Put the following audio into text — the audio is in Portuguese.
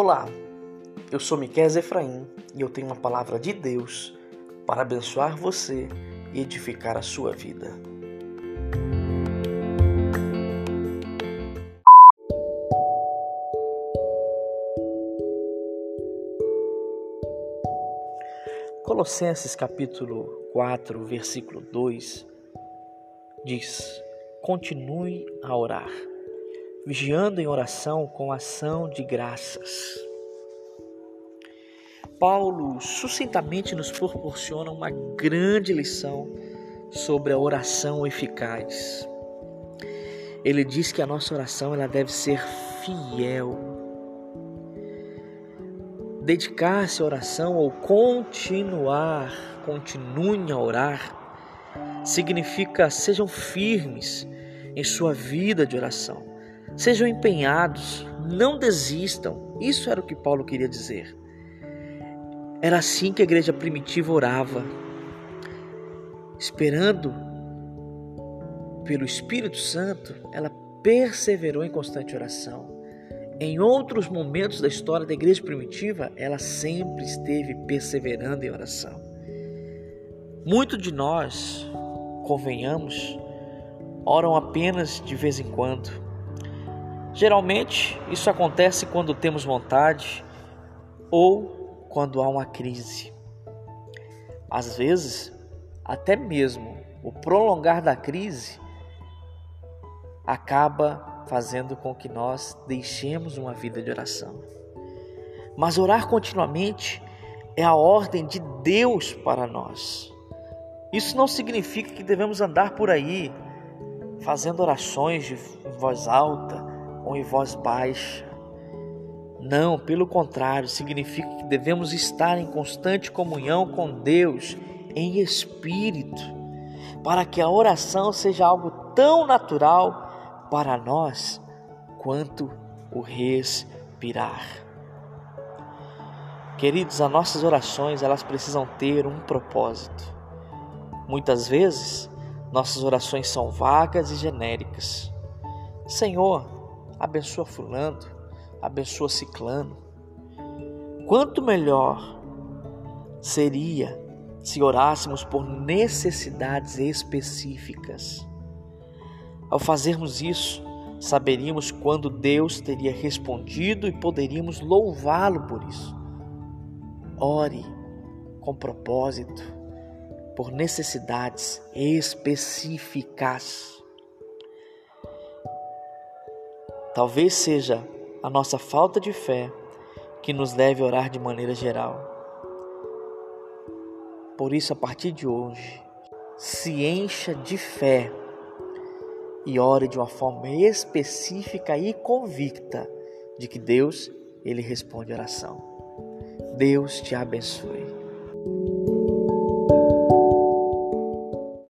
Olá, eu sou Miquel Efraim e eu tenho uma palavra de Deus para abençoar você e edificar a sua vida. Colossenses capítulo 4, versículo 2 diz: Continue a orar vigiando em oração com ação de graças. Paulo sucintamente nos proporciona uma grande lição sobre a oração eficaz. Ele diz que a nossa oração ela deve ser fiel. Dedicar-se à oração ou continuar, continuem a orar, significa sejam firmes em sua vida de oração Sejam empenhados, não desistam. Isso era o que Paulo queria dizer. Era assim que a igreja primitiva orava, esperando pelo Espírito Santo, ela perseverou em constante oração. Em outros momentos da história da igreja primitiva, ela sempre esteve perseverando em oração. Muito de nós, convenhamos, oram apenas de vez em quando Geralmente, isso acontece quando temos vontade ou quando há uma crise. Às vezes, até mesmo o prolongar da crise acaba fazendo com que nós deixemos uma vida de oração. Mas orar continuamente é a ordem de Deus para nós. Isso não significa que devemos andar por aí fazendo orações de voz alta, ou em voz baixa. Não, pelo contrário, significa que devemos estar em constante comunhão com Deus em espírito, para que a oração seja algo tão natural para nós quanto o respirar. Queridos, as nossas orações, elas precisam ter um propósito. Muitas vezes, nossas orações são vagas e genéricas. Senhor, abençoa fulano, abençoa ciclano. Quanto melhor seria se orássemos por necessidades específicas. Ao fazermos isso, saberíamos quando Deus teria respondido e poderíamos louvá-lo por isso. Ore com propósito, por necessidades específicas. Talvez seja a nossa falta de fé que nos leve a orar de maneira geral. Por isso, a partir de hoje, se encha de fé e ore de uma forma específica e convicta de que Deus, ele responde a oração. Deus te abençoe.